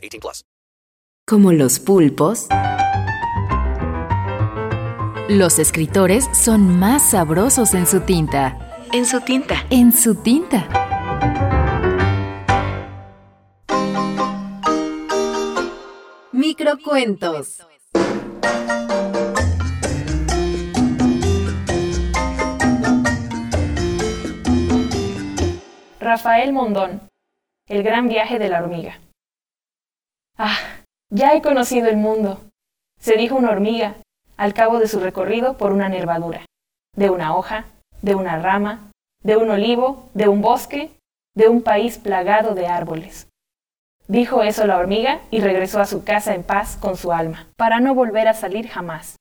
18 plus. Como los pulpos, los escritores son más sabrosos en su tinta. En su tinta. En su tinta. Microcuentos. Rafael Mondón, El gran viaje de la hormiga. Ah, ya he conocido el mundo, se dijo una hormiga al cabo de su recorrido por una nervadura, de una hoja, de una rama, de un olivo, de un bosque, de un país plagado de árboles. Dijo eso la hormiga y regresó a su casa en paz con su alma, para no volver a salir jamás.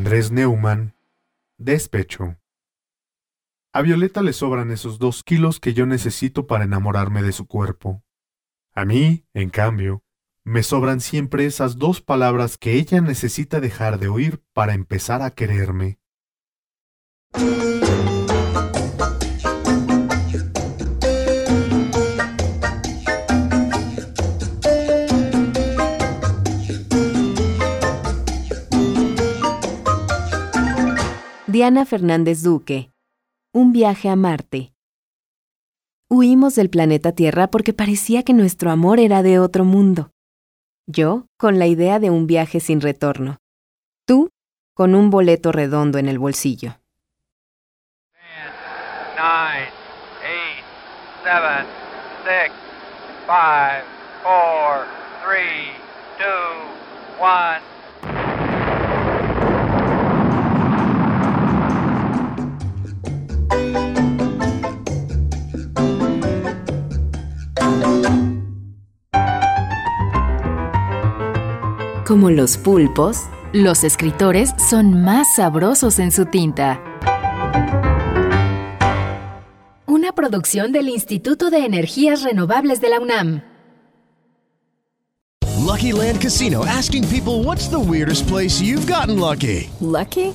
Andrés Neumann, despecho. A Violeta le sobran esos dos kilos que yo necesito para enamorarme de su cuerpo. A mí, en cambio, me sobran siempre esas dos palabras que ella necesita dejar de oír para empezar a quererme. Diana Fernández Duque. Un viaje a Marte. Huimos del planeta Tierra porque parecía que nuestro amor era de otro mundo. Yo, con la idea de un viaje sin retorno. Tú, con un boleto redondo en el bolsillo. 9, 8, 7, 6, 5, 4, 3, 2, 1. Como los pulpos, los escritores son más sabrosos en su tinta. Una producción del Instituto de Energías Renovables de la UNAM. Lucky Land Casino asking people what's the weirdest place you've gotten lucky? Lucky?